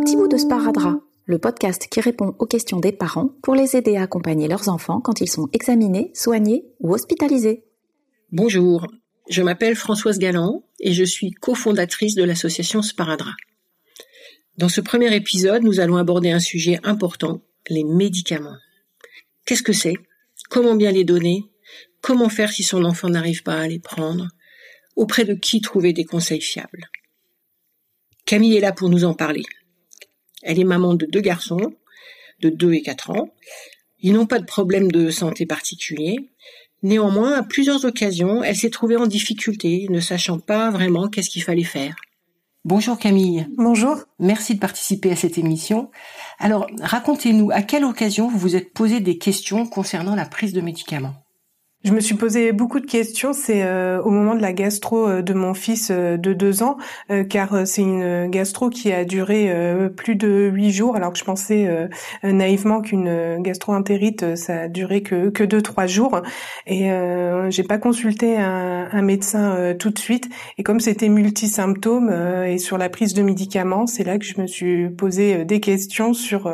petit bout de sparadrap, le podcast qui répond aux questions des parents pour les aider à accompagner leurs enfants quand ils sont examinés, soignés ou hospitalisés. Bonjour, je m'appelle Françoise Galland et je suis cofondatrice de l'association Sparadrap. Dans ce premier épisode, nous allons aborder un sujet important, les médicaments. Qu'est-ce que c'est? Comment bien les donner? Comment faire si son enfant n'arrive pas à les prendre? Auprès de qui trouver des conseils fiables? Camille est là pour nous en parler. Elle est maman de deux garçons, de 2 et 4 ans. Ils n'ont pas de problème de santé particulier. Néanmoins, à plusieurs occasions, elle s'est trouvée en difficulté, ne sachant pas vraiment qu'est-ce qu'il fallait faire. Bonjour Camille. Bonjour. Merci de participer à cette émission. Alors, racontez-nous à quelle occasion vous vous êtes posé des questions concernant la prise de médicaments? Je me suis posé beaucoup de questions. C'est euh, au moment de la gastro euh, de mon fils euh, de deux ans, car c'est une gastro qui a duré plus de huit jours, alors que je pensais naïvement qu'une gastro-entérite ça a duré que que deux trois jours. Et j'ai pas consulté un, un médecin tout de suite. Et comme c'était multisymptômes et sur la prise de médicaments, c'est là que je me suis posé des questions sur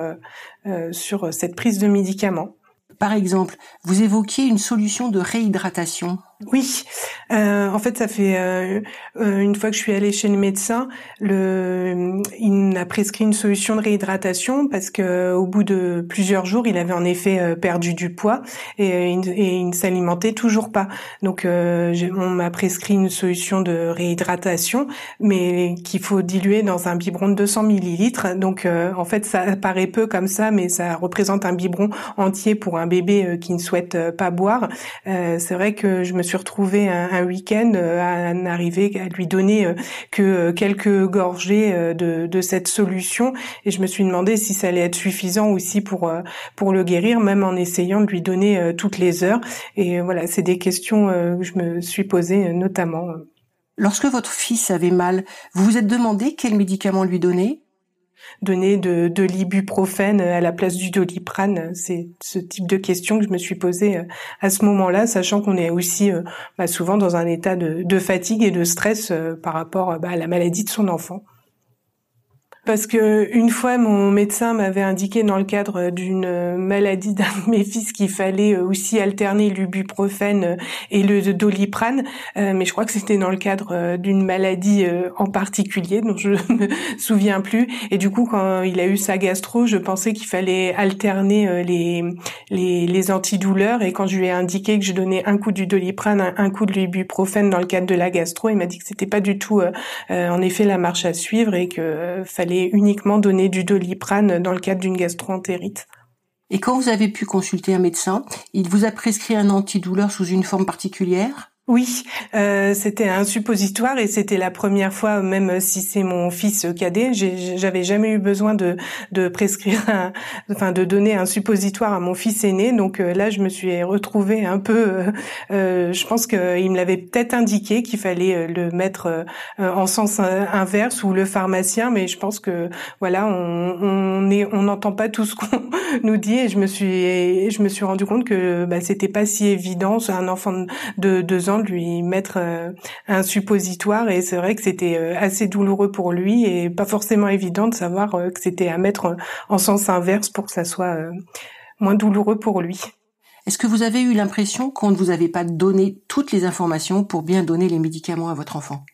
sur cette prise de médicaments. Par exemple, vous évoquiez une solution de réhydratation. Oui, euh, en fait, ça fait euh, euh, une fois que je suis allée chez le médecin, le, il m'a prescrit une solution de réhydratation parce que au bout de plusieurs jours, il avait en effet perdu du poids et, il ne s'alimentait toujours pas. Donc, on m'a prescrit une solution de réhydratation, mais qu'il faut diluer dans un biberon de 200 millilitres. Donc, en fait, ça paraît peu comme ça, mais ça représente un biberon entier pour un bébé qui ne souhaite pas boire. C'est vrai que je me suis retrouvée un, week-end euh, à n'arriver à lui donner euh, que euh, quelques gorgées de, de, cette solution et je me suis demandé si ça allait être suffisant aussi pour pour le guérir, même en essayant de lui donner toutes les heures. Et voilà, c'est des questions que je me suis posées notamment. Lorsque votre fils avait mal, vous vous êtes demandé quel médicament lui donner? Donner de, de l'ibuprofène à la place du doliprane. C'est ce type de question que je me suis posée euh, à ce moment-là, sachant qu'on est aussi euh, bah, souvent dans un état de, fatigue et de stress euh, par rapport bah, à la maladie de son enfant parce que une fois mon médecin m'avait indiqué dans le cadre d'une maladie d'un de mes fils qu'il fallait aussi alterner l'ibuprofène et le doliprane, euh, mais je crois que c'était dans le cadre euh, d'une maladie euh, en particulier dont je me souviens plus. Et du coup, quand il a eu sa gastro, je pensais qu'il fallait alterner les, les, les antidouleurs. Et quand je lui ai indiqué que je donnais un coup du doliprane, un, coup de l'ibuprofène dans le cadre de la gastro, il m'a dit que c'était pas du tout en effet la marche à suivre et que fallait uniquement donner du doliprane dans le cadre d'une gastroentérite. Et quand vous avez pu consulter un médecin, il vous a prescrit un antidouleur sous une forme particulière? Oui, euh, c'était un suppositoire et c'était la première fois, même si c'est mon fils cadet, j'avais jamais eu besoin de, prescrire, enfin de donner un suppositoire à mon fils aîné. Donc euh, là, je me suis retrouvée un peu. Euh, je pense qu'il me l'avait peut-être indiqué qu'il fallait le mettre en sens inverse ou le pharmacien, mais je pense que voilà, on n'entend pas tout ce qu'on nous dit et je me suis, je rendu compte que bah, c'était pas si évident. Un enfant de deux ans lui mettre euh, un suppositoire et c'est vrai que c'était euh, assez douloureux pour lui et pas forcément évident de savoir euh, que c'était à mettre en sens inverse pour que ça soit moins douloureux pour lui. Est-ce que vous avez eu l'impression qu'on ne vous avait pas donné toutes les informations pour bien donner les médicaments à votre enfant?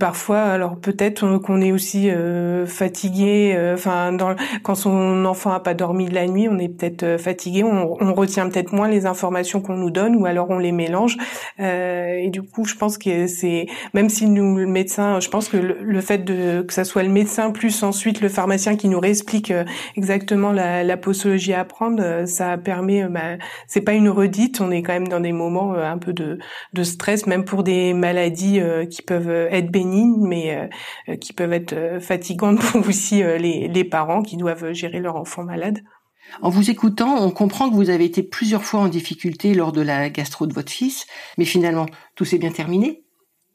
Parfois, alors peut-être qu'on est aussi euh, fatigué. Euh, enfin, quand son enfant a pas dormi de la nuit, on est peut-être euh, fatigué. On, on, retient peut-être moins les informations qu'on nous donne, ou alors on les mélange. et du coup, je pense que c'est même si nous le médecin, je pense que le, fait de que ça soit le médecin plus ensuite le pharmacien qui nous réexplique exactement la, la, posologie à prendre, ça permet. Bah, c'est pas une redite. On est quand même dans des moments un peu de, de stress, même pour des maladies qui peuvent être bénéfiques mais euh, euh, qui peuvent être euh, fatigantes pour aussi les, les parents qui doivent gérer leur enfant malade. En vous écoutant, on comprend que vous avez été plusieurs fois en difficulté lors de la gastro de votre fils, mais finalement, tout s'est bien terminé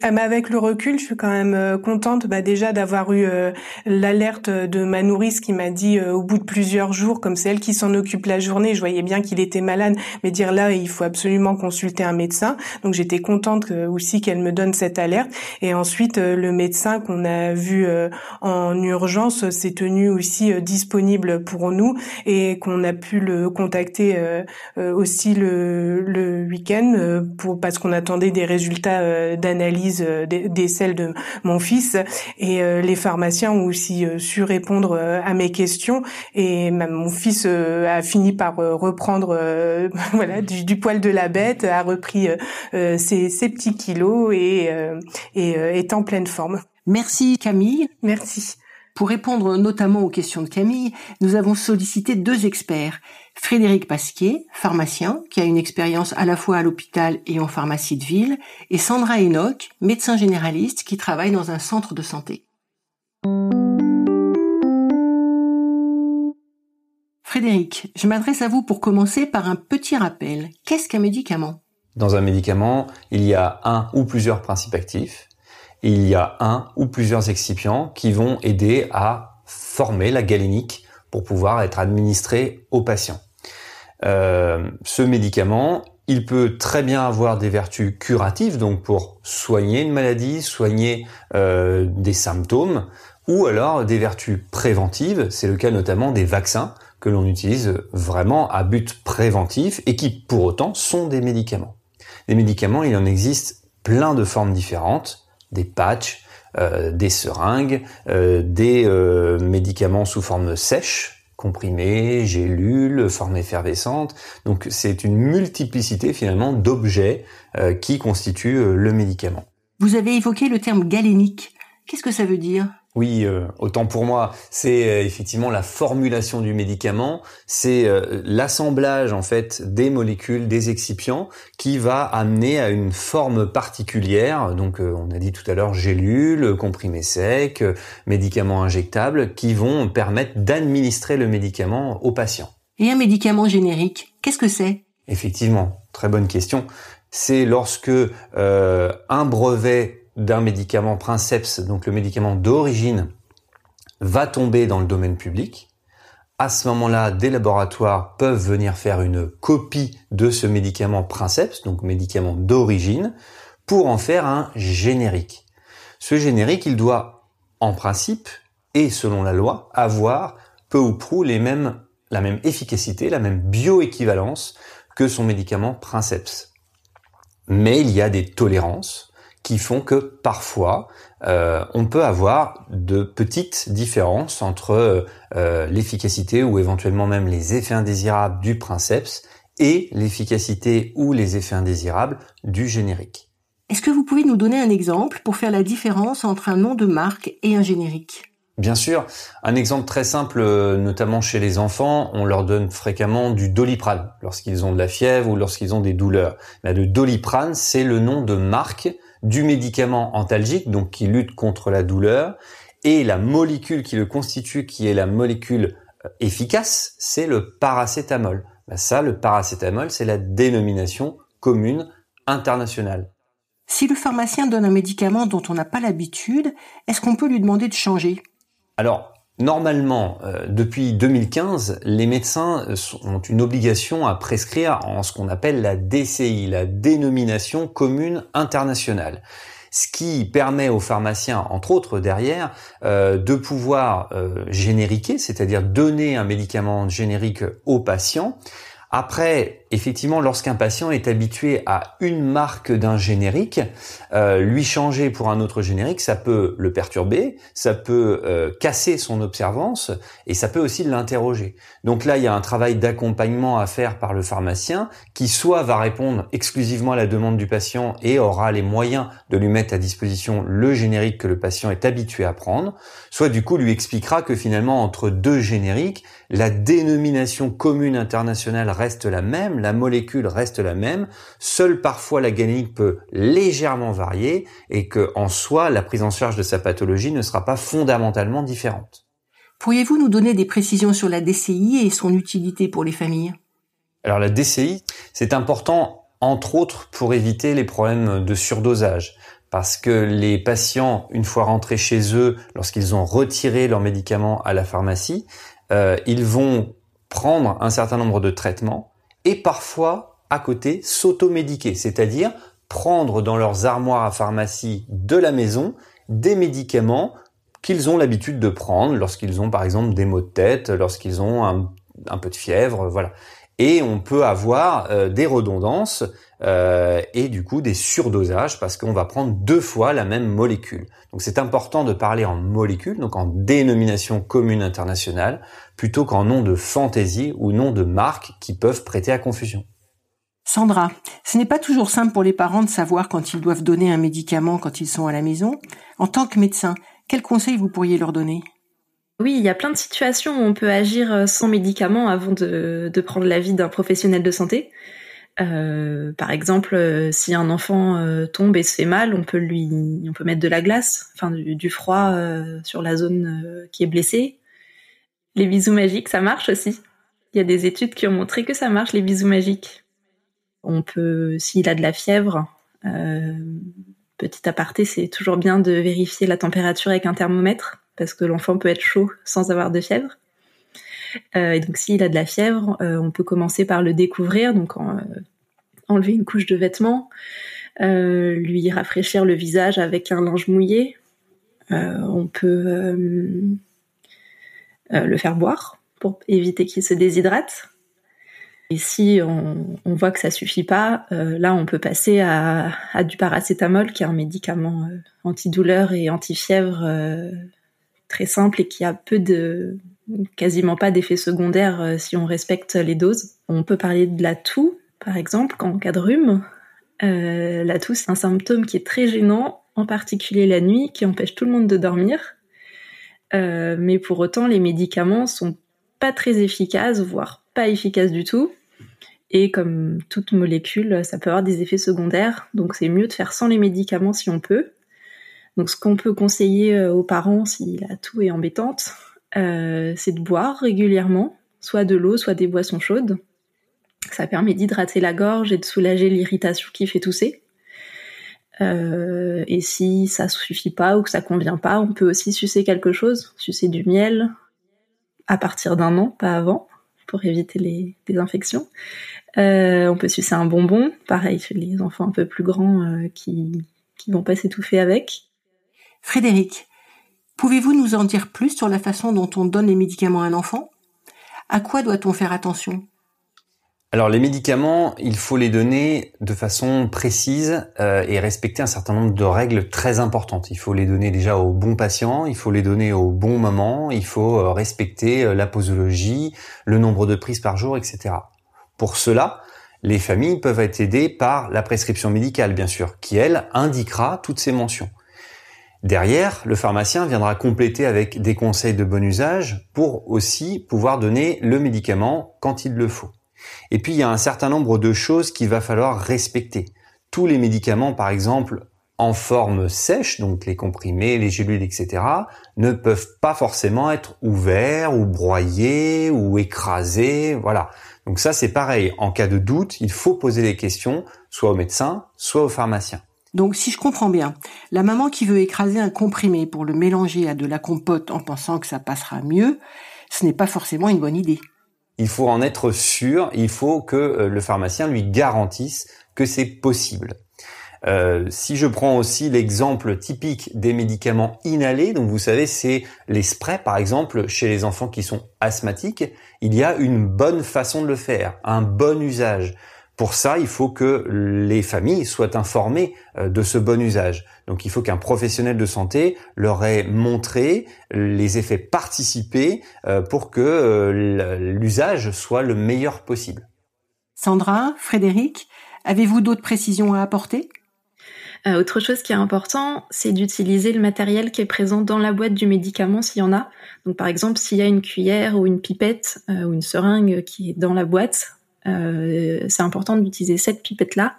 Ah, avec le recul, je suis quand même euh, contente bah, déjà d'avoir eu euh, l'alerte de ma nourrice qui m'a dit euh, au bout de plusieurs jours, comme c'est elle qui s'en occupe la journée, je voyais bien qu'il était malade, mais dire là il faut absolument consulter un médecin. Donc j'étais contente aussi qu'elle me donne cette alerte. Et ensuite le médecin qu'on a vu en urgence s'est tenu aussi disponible pour nous et qu'on a pu le contacter aussi le, le week-end pour parce qu'on attendait des résultats d'analyse euh, des, celles de mon fils et euh, les pharmaciens ont aussi euh, su répondre à mes questions et mon fils a fini par reprendre voilà du, poil de la bête, a repris ses, ses, petits kilos et, et est en pleine forme. Merci Camille. Merci. Pour répondre notamment aux questions de Camille, nous avons sollicité deux experts. Frédéric Pasquier, pharmacien, qui a une expérience à la fois à l'hôpital et en pharmacie de ville, et Sandra Enoch, médecin généraliste qui travaille dans un centre de santé. Frédéric, je m'adresse à vous pour commencer par un petit rappel. Qu'est-ce qu'un médicament? Dans un médicament, il y a un ou plusieurs principes actifs il y a un ou plusieurs excipients qui vont aider à former la galénique pour pouvoir être administré au patient. Euh, ce médicament, il peut très bien avoir des vertus curatives, donc pour soigner une maladie, soigner euh, des symptômes, ou alors des vertus préventives, c'est le cas notamment des vaccins que l'on utilise vraiment à but préventif et qui pour autant sont des médicaments. Des médicaments, il en existe plein de formes différentes des patchs, euh, des seringues, euh, des euh, médicaments sous forme sèche, comprimés, gélules, forme effervescente. Donc c'est une multiplicité finalement d'objets qui constituent le médicament. Vous avez évoqué le terme galénique. Qu'est-ce que ça veut dire? Oui, euh, autant pour moi, c'est euh, effectivement la formulation du médicament, c'est euh, l'assemblage en fait des molécules, des excipients, qui va amener à une forme particulière. Donc, on a dit tout à l'heure gélules, comprimés secs, médicaments injectables, qui vont permettre d'administrer le médicament au patient. Et un médicament générique, qu'est-ce que c'est? Effectivement, très bonne question. C'est lorsque un brevet d'un médicament Princeps, donc le médicament d'origine, va tomber dans le domaine public. À ce moment-là, des laboratoires peuvent venir faire une copie de ce médicament Princeps, donc médicament d'origine, pour en faire un générique. Ce générique, il doit, en principe, et selon la loi, avoir peu ou prou les mêmes, la même efficacité, la même bioéquivalence que son médicament Princeps. Mais il y a des tolérances qui font que parfois euh, on peut avoir de petites différences entre euh, l'efficacité ou éventuellement même les effets indésirables du princeps et l'efficacité ou les effets indésirables du générique. Est-ce que vous pouvez nous donner un exemple pour faire la différence entre un nom de marque et un générique? Bien sûr, un exemple très simple, euh, notamment chez les enfants, on leur donne fréquemment du doliprane lorsqu'ils ont de la fièvre ou lorsqu'ils ont des douleurs. le doliprane, c'est le nom de marque du médicament antalgique, donc qui lutte contre la douleur, et la molécule qui le constitue, qui est la molécule euh, efficace, c'est le paracétamol. Ben ça, le paracétamol, c'est la dénomination commune internationale. Si le pharmacien donne un médicament dont on n'a pas l'habitude, est-ce qu'on peut lui demander de changer? Alors, Normalement, euh, depuis 2015, les médecins euh, ont une obligation à prescrire en ce qu'on appelle la DCI, la dénomination commune internationale. Ce qui permet aux pharmaciens, entre autres derrière, euh, de pouvoir génériquer, c'est-à-dire donner un médicament générique aux patients. Après, effectivement, lorsqu'un patient est habitué à une marque d'un générique, euh, lui changer pour un autre générique, ça peut le perturber, ça peut euh, casser son observance et ça peut aussi l'interroger. Donc là, il y a un travail d'accompagnement à faire par le pharmacien qui soit va répondre exclusivement à la demande du patient et aura les moyens de lui mettre à disposition le générique que le patient est habitué à prendre, soit du coup lui expliquera que finalement entre deux génériques, la dénomination commune internationale reste la même, la molécule reste la même, seule parfois la galénique peut légèrement varier et que en soi la prise en charge de sa pathologie ne sera pas fondamentalement différente. Pourriez-vous nous donner des précisions sur la DCI et son utilité pour les familles? Alors la DCI, c'est important entre autres pour éviter les problèmes de surdosage. parce que les patients, une fois rentrés chez eux, lorsqu'ils ont retiré leurs médicaments à la pharmacie, euh, ils vont prendre un certain nombre de traitements et parfois à côté s'automédiquer, c'est-à-dire prendre dans leurs armoires à pharmacie de la maison des médicaments qu'ils ont l'habitude de prendre lorsqu'ils ont par exemple des maux de tête, lorsqu'ils ont un, peu de fièvre, voilà. Et on peut avoir euh, des redondances euh, et du coup des surdosages parce qu'on va prendre deux fois la même molécule. Donc c'est important de parler en molécules, donc en dénomination commune internationale, plutôt qu'en nom de fantaisie ou nom de marque qui peuvent prêter à confusion. Sandra, ce n'est pas toujours simple pour les parents de savoir quand ils doivent donner un médicament quand ils sont à la maison. En tant que médecin, quels conseils vous pourriez leur donner? Oui, il y a plein de situations où on peut agir euh, sans médicaments avant de, de prendre l'avis d'un professionnel de santé. Euh, par exemple, euh, si un enfant euh, tombe et se fait mal, on peut lui, on peut mettre de la glace, enfin du, du froid sur la zone qui est blessée. Les bisous magiques, ça marche aussi. Il y a des études qui ont montré que ça marche les bisous magiques. On peut, s'il a de la fièvre, petit aparté, c'est toujours bien de vérifier la température avec un thermomètre parce que l'enfant peut être chaud sans avoir de fièvre. Euh, et donc s'il a de la fièvre, euh, on peut commencer par le découvrir, donc en, euh, enlever une couche de vêtements, lui rafraîchir le visage avec un linge mouillé. on peut le faire boire pour éviter qu'il se déshydrate. Et si on, voit que ça suffit pas, là on peut passer à, du paracétamol, qui est un médicament antidouleur et antifièvre très simple et qui a peu de quasiment pas d'effets secondaires euh, si on respecte les doses. On peut parler de la toux, par exemple, en cas de rhume. Euh, la toux, c'est un symptôme qui est très gênant, en particulier la nuit, qui empêche tout le monde de dormir. Euh, mais pour autant, les médicaments sont pas très efficaces, voire pas efficaces du tout. Et comme toute molécule, ça peut avoir des effets secondaires. Donc c'est mieux de faire sans les médicaments si on peut. Donc ce qu'on peut conseiller euh, aux parents si la toux est embêtante, euh, c'est de boire régulièrement, soit de l'eau, soit des boissons chaudes. Ça permet d'hydrater la gorge et de soulager l'irritation qui fait tousser. Euh, et si ça suffit pas ou que ça convient pas, on peut aussi sucer quelque chose, sucer du miel à partir d'un an, pas avant, pour éviter les, infections. on peut sucer un bonbon, pareil chez les enfants un peu plus grands qui qui vont pas s'étouffer avec. Frédéric, pouvez-vous nous en dire plus sur la façon dont on donne les médicaments à un enfant? À quoi doit-on faire attention? Alors les médicaments, il faut les donner de façon précise euh, et respecter un certain nombre de règles très importantes. Il faut les donner déjà au bon patient, il faut les donner au bon moment, il faut euh, respecter euh, la posologie, le nombre de prises par jour, etc. Pour cela, les familles peuvent être aidées par la prescription médicale, bien sûr, qui, elle, indiquera toutes ces mentions. Derrière, le pharmacien viendra compléter avec des conseils de bon usage pour aussi pouvoir donner le médicament quand il le faut. Et puis, il y a un certain nombre de choses qu'il va falloir respecter. Tous les médicaments, par exemple, en forme sèche, donc les comprimés, les gélules, etc., ne peuvent pas forcément être ouverts ou broyés ou écrasés, voilà. Donc ça, c'est pareil. En cas de doute, il faut poser les questions, soit au médecin, soit au pharmacien. Donc si je comprends bien, la maman qui veut écraser un comprimé pour le mélanger à de la compote en pensant que ça passera mieux, ce n'est pas forcément une bonne idée. Il faut en être sûr, il faut que euh, le pharmacien lui garantisse que c'est possible. Euh, si je prends aussi l'exemple typique des médicaments inhalés, donc vous savez, c'est les sprays par exemple chez les enfants qui sont asthmatiques, il y a une bonne façon de le faire, un bon usage. Pour ça, il faut que les familles soient informées euh, de ce bon usage. Donc il faut qu'un professionnel de santé leur ait montré les effets participés euh, pour que euh, l'usage soit le meilleur possible. Sandra, Frédéric, avez-vous d'autres précisions à apporter? Autre chose qui est important, c'est d'utiliser le matériel qui est présent dans la boîte du médicament s'il y en a. Donc par exemple, s'il y a une cuillère ou une pipette ou une seringue qui est dans la boîte, euh, c'est important d'utiliser cette pipette-là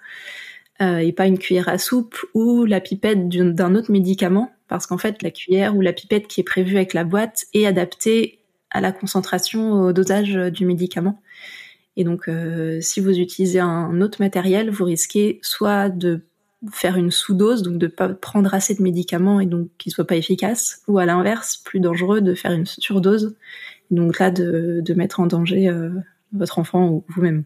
euh, et pas une cuillère à soupe ou la pipette d'un autre médicament, parce qu'en fait, la cuillère ou la pipette qui est prévue avec la boîte est adaptée à la concentration, au dosage du médicament. Et donc, euh, si vous utilisez un autre matériel, vous risquez soit de faire une sous-dose, donc de pas prendre assez de médicaments et donc qu'ils soient pas efficaces, ou à l'inverse, plus dangereux de faire une surdose, donc là de, mettre en danger euh, votre enfant ou vous-même.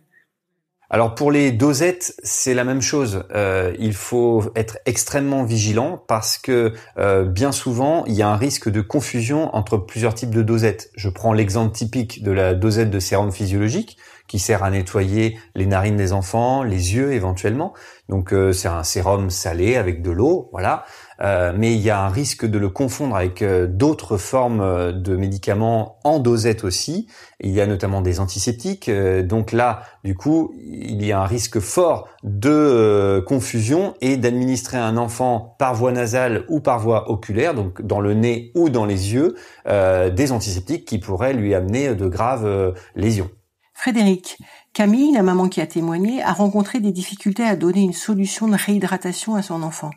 Alors pour les dosettes, c'est la même chose. Euh, il faut être extrêmement vigilant parce que euh, bien souvent, il y a un risque de confusion entre plusieurs types de dosettes. Je prends l'exemple typique de la dosette de sérum physiologique qui sert à nettoyer les narines des enfants, les yeux éventuellement. Donc euh, c'est un sérum salé avec de l'eau, voilà. Euh, mais il y a un risque de le confondre avec euh, d'autres formes de médicaments en dosette aussi. Il y a notamment des antiseptiques. donc là, du coup, il y a un risque fort de confusion et d'administrer un enfant par voie nasale ou par voie oculaire, donc dans le nez ou dans les yeux, des antiseptiques qui pourraient lui amener de graves lésions. Frédéric, Camille, la maman qui a témoigné, a rencontré des difficultés à donner une solution de réhydratation à son enfant.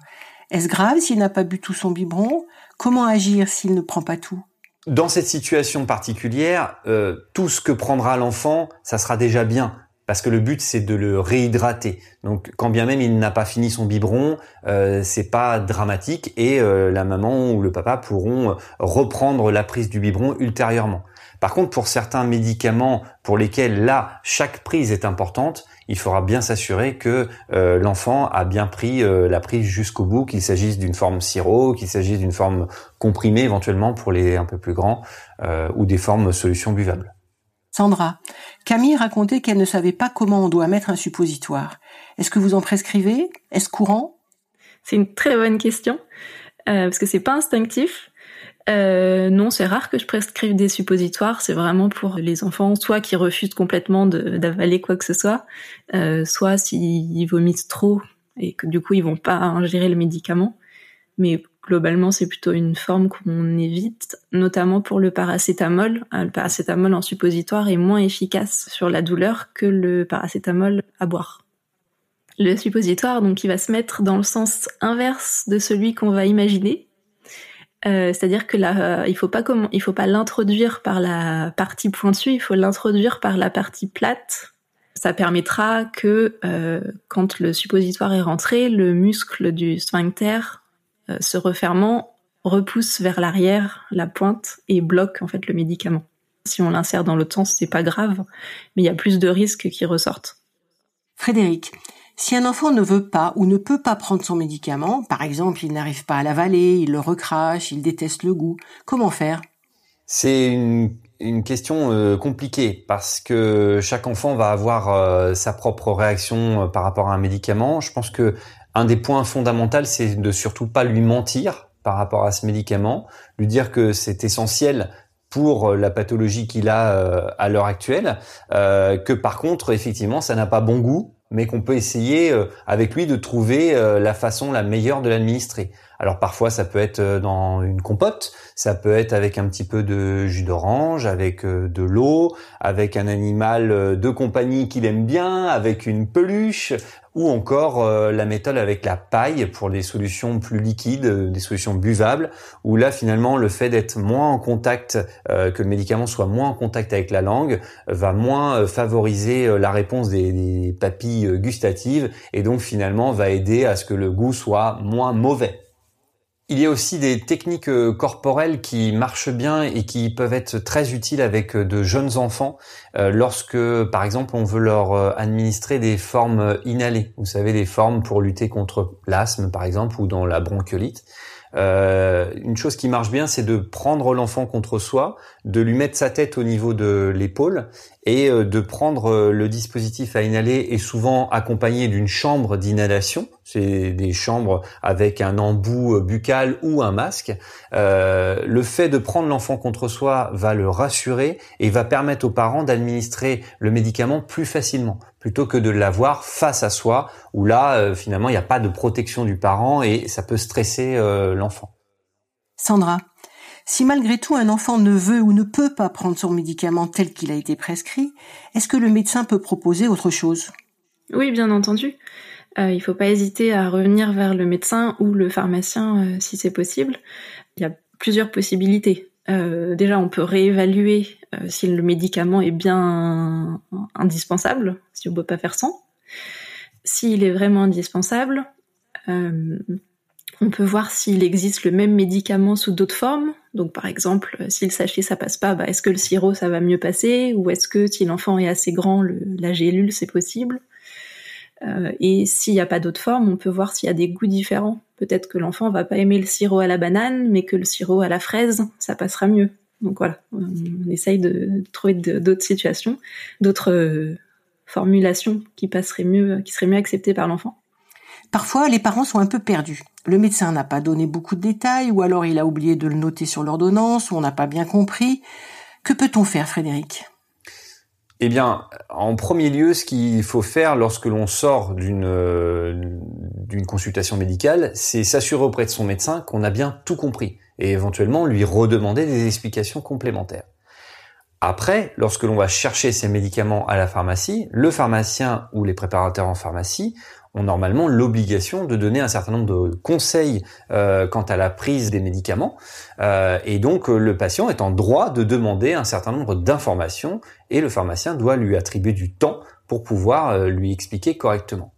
Est-ce grave s'il n'a pas bu tout son biberon? Comment agir s'il ne prend pas tout? Dans cette situation particulière, euh, tout ce que prendra l'enfant, ça sera déjà bien. Parce que le but c'est de le réhydrater. Donc quand bien même il n'a pas fini son biberon, euh, c'est pas dramatique et euh, la maman ou le papa pourront reprendre la prise du biberon ultérieurement. Par contre, pour certains médicaments pour lesquels là chaque prise est importante, il faudra bien s'assurer que euh, l'enfant a bien pris euh, la prise jusqu'au bout, qu'il s'agisse d'une forme sirop, qu'il s'agisse d'une forme comprimée éventuellement pour les un peu plus grands, euh, ou des formes solutions buvables. Sandra, Camille racontait qu'elle ne savait pas comment on doit mettre un suppositoire. Est-ce que vous en prescrivez? Est-ce courant? C'est une très bonne question parce que c'est pas instinctif. Euh, non, c'est rare que je prescrive des suppositoires. C'est vraiment pour les enfants, soit qui refusent complètement d'avaler quoi que ce soit, euh, soit s'ils vomissent trop et que du coup ils vont pas ingérer le médicament. Mais globalement, c'est plutôt une forme qu'on évite, notamment pour le paracétamol. Euh, le paracétamol en suppositoire est moins efficace sur la douleur que le paracétamol à boire. Le suppositoire, donc, il va se mettre dans le sens inverse de celui qu'on va imaginer. Euh, c'est-à-dire que là, euh, il faut pas faut pas l'introduire par la partie pointue, il faut l'introduire par la partie plate. Ça permettra que euh, quand le suppositoire est rentré, le muscle du sphincter se refermant repousse vers l'arrière la pointe et bloque en fait le médicament. Si on l'insère dans l'autre sens, c'est pas grave, mais il y a plus de risques qui ressortent. Frédéric, si un enfant ne veut pas ou ne peut pas prendre son médicament, par exemple il n'arrive pas à l'avaler, il le recrache, il déteste le goût, comment faire? C'est une, question euh, compliquée parce que chaque enfant va avoir euh, sa propre réaction euh, par rapport à un médicament. Je pense que un des points fondamentaux, c'est de surtout pas lui mentir par rapport à ce médicament, lui dire que c'est essentiel pour la pathologie qu'il a à l'heure actuelle, que par contre, effectivement, ça n'a pas bon goût mais qu'on peut essayer euh, avec lui de trouver euh, la façon la meilleure de l'administrer. Alors parfois ça peut être euh, dans une compote, ça peut être avec un petit peu de jus d'orange, avec de l'eau, avec un animal de compagnie qu'il aime bien, avec une peluche, ou encore euh, la méthode avec la paille pour des solutions plus liquides, euh, des solutions buvables, où là finalement le fait d'être moins en contact, euh, que le médicament soit moins en contact avec la langue, va moins favoriser la réponse des, des papilles gustatives et donc finalement va aider à ce que le goût soit moins mauvais. Il y a aussi des techniques euh, corporelles qui marchent bien et qui peuvent être très utiles avec euh, de jeunes enfants euh, lorsque, par exemple, on veut leur administrer des formes inhalées. Vous savez, des formes pour lutter contre l'asthme, par exemple, ou dans la bronchiolite. Une chose qui marche bien, c'est de prendre l'enfant contre soi, de lui mettre sa tête au niveau de l'épaule et euh, de prendre euh, le dispositif à inhaler et souvent accompagné d'une chambre d'inhalation. C'est des chambres avec un embout buccal ou un masque. le fait de prendre l'enfant contre soi va le rassurer et va permettre aux parents d'administrer le médicament plus facilement plutôt que de l'avoir face à soi, où là, euh, finalement, il n'y a pas de protection du parent et ça peut stresser euh, l'enfant. Sandra, si malgré tout un enfant ne veut ou ne peut pas prendre son médicament tel qu'il a été prescrit, est-ce que le médecin peut proposer autre chose? Oui, bien entendu. Euh, il ne faut pas hésiter à revenir vers le médecin ou le pharmacien si c'est possible. Il y a plusieurs possibilités. Euh, déjà, on peut réévaluer euh, si le médicament est bien indispensable, si on ne peut pas faire sans. S'il est vraiment indispensable, on peut voir s'il existe le même médicament sous d'autres formes. Donc par exemple, si le sachet ça passe pas, bah, est-ce que le sirop ça va mieux passer? Ou est-ce que si l'enfant est assez grand, la gélule c'est possible? Euh, Et s'il n'y a pas d'autres formes, on peut voir s'il y a des goûts différents. Peut-être que l'enfant va pas aimer le sirop à la banane, mais que le sirop à la fraise ça passera mieux. Donc voilà, on essaye de, trouver d'autres situations, d'autres euh, formulations qui passeraient mieux, qui seraient mieux acceptées par l'enfant. Parfois, les parents sont un peu perdus. Le médecin n'a pas donné beaucoup de détails, ou alors il a oublié de le noter sur l'ordonnance, ou on n'a pas bien compris. Que peut-on faire, Frédéric? Eh bien, en premier lieu, ce qu'il faut faire lorsque l'on sort d'une consultation médicale, c'est s'assurer auprès de son médecin qu'on a bien tout compris et éventuellement lui redemander des explications complémentaires. Après, lorsque l'on va chercher ces médicaments à la pharmacie, le pharmacien ou les préparateurs en pharmacie ont normalement l'obligation de donner un certain nombre de conseils euh, quant à la prise des médicaments. Euh, et donc euh, le patient est en droit de demander un certain nombre d'informations et le pharmacien doit lui attribuer du temps pour pouvoir lui expliquer correctement.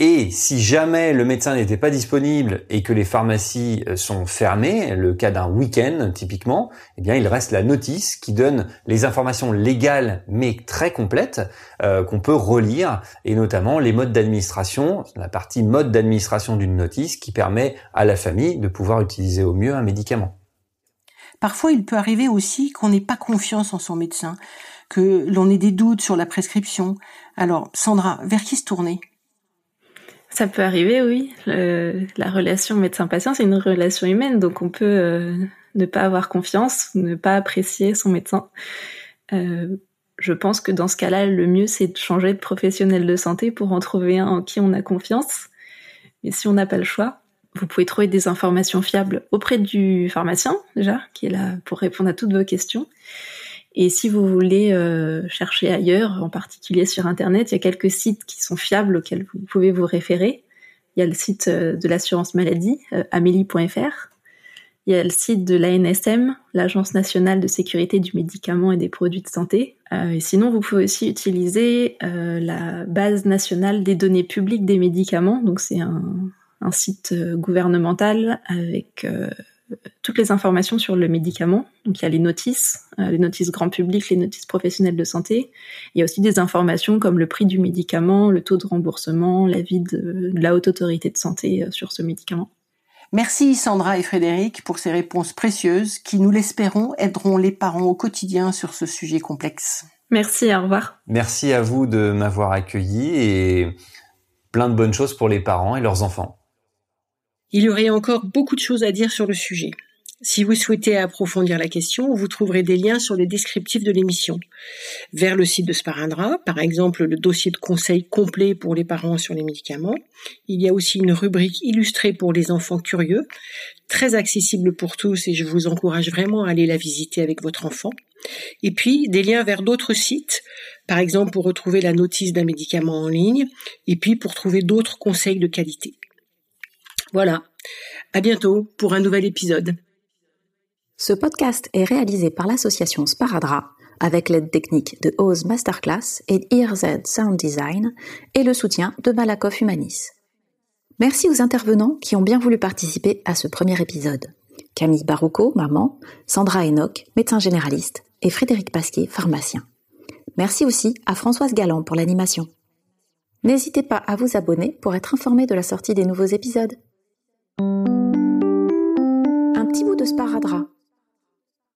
Et si jamais le médecin n'était pas disponible et que les pharmacies euh, sont fermées, le cas d'un week-end typiquement, eh bien il reste la notice qui donne les informations légales mais très complètes euh, qu'on peut relire et notamment les modes d'administration, la partie mode d'administration d'une notice qui permet à la famille de pouvoir utiliser au mieux un médicament. Parfois, il peut arriver aussi qu'on n'ait pas confiance en son médecin, que l'on ait des doutes sur la prescription. Alors, Sandra, vers qui se tourner? Ça peut arriver, oui. la relation médecin-patient, c'est une relation humaine, donc on peut euh, ne pas avoir confiance, ne pas apprécier son médecin. Euh, je pense que dans ce cas-là, le mieux, c'est de changer de professionnel de santé pour en trouver un en qui on a confiance. Mais si on n'a pas le choix, vous pouvez trouver des informations fiables auprès du pharmacien, déjà, qui est là pour répondre à toutes vos questions. Et si vous voulez euh, chercher ailleurs, en particulier sur Internet, il y a quelques sites qui sont fiables auxquels vous pouvez vous référer. Il y a le site euh, de l'assurance maladie, euh, amélie.fr. Il y a le site de l'ANSM, l'Agence nationale de sécurité du médicament et des produits de santé. et sinon, vous pouvez aussi utiliser la base nationale des données publiques des médicaments. Donc c'est un, un, site gouvernemental avec toutes les informations sur le médicament. Donc il y a les notices, euh, les notices grand public, les notices professionnelles de santé. Il y a aussi des informations comme le prix du médicament, le taux de remboursement, l'avis de, de la haute autorité de santé euh, sur ce médicament. Merci Sandra et Frédéric pour ces réponses précieuses qui, nous l'espérons, aideront les parents au quotidien sur ce sujet complexe. Merci, au revoir. Merci à vous de m'avoir accueilli et plein de bonnes choses pour les parents et leurs enfants. Il y aurait encore beaucoup de choses à dire sur le sujet. Si vous souhaitez approfondir la question, vous trouverez des liens sur les descriptifs de l'émission. Vers le site de Sparindra, par exemple le dossier de conseil complet pour les parents sur les médicaments. Il y a aussi une rubrique illustrée pour les enfants curieux, très accessible pour tous et je vous encourage vraiment à aller la visiter avec votre enfant. Et puis des liens vers d'autres sites, par exemple pour retrouver la notice d'un médicament en ligne, et puis pour trouver d'autres conseils de qualité. Voilà. À bientôt pour un nouvel épisode. Ce podcast est réalisé par l'association Sparadra avec l'aide technique de Oz Masterclass et EarZ Sound Design et le soutien de Malakoff Humanis. Merci aux intervenants qui ont bien voulu participer à ce premier épisode. Camille Barouco, maman, Sandra Enoch, médecin généraliste, et Frédéric Pasquier, pharmacien. Merci aussi à Françoise Galland pour l'animation. N'hésitez pas à vous abonner pour être informé de la sortie des nouveaux épisodes. Un petit bout de sparadrap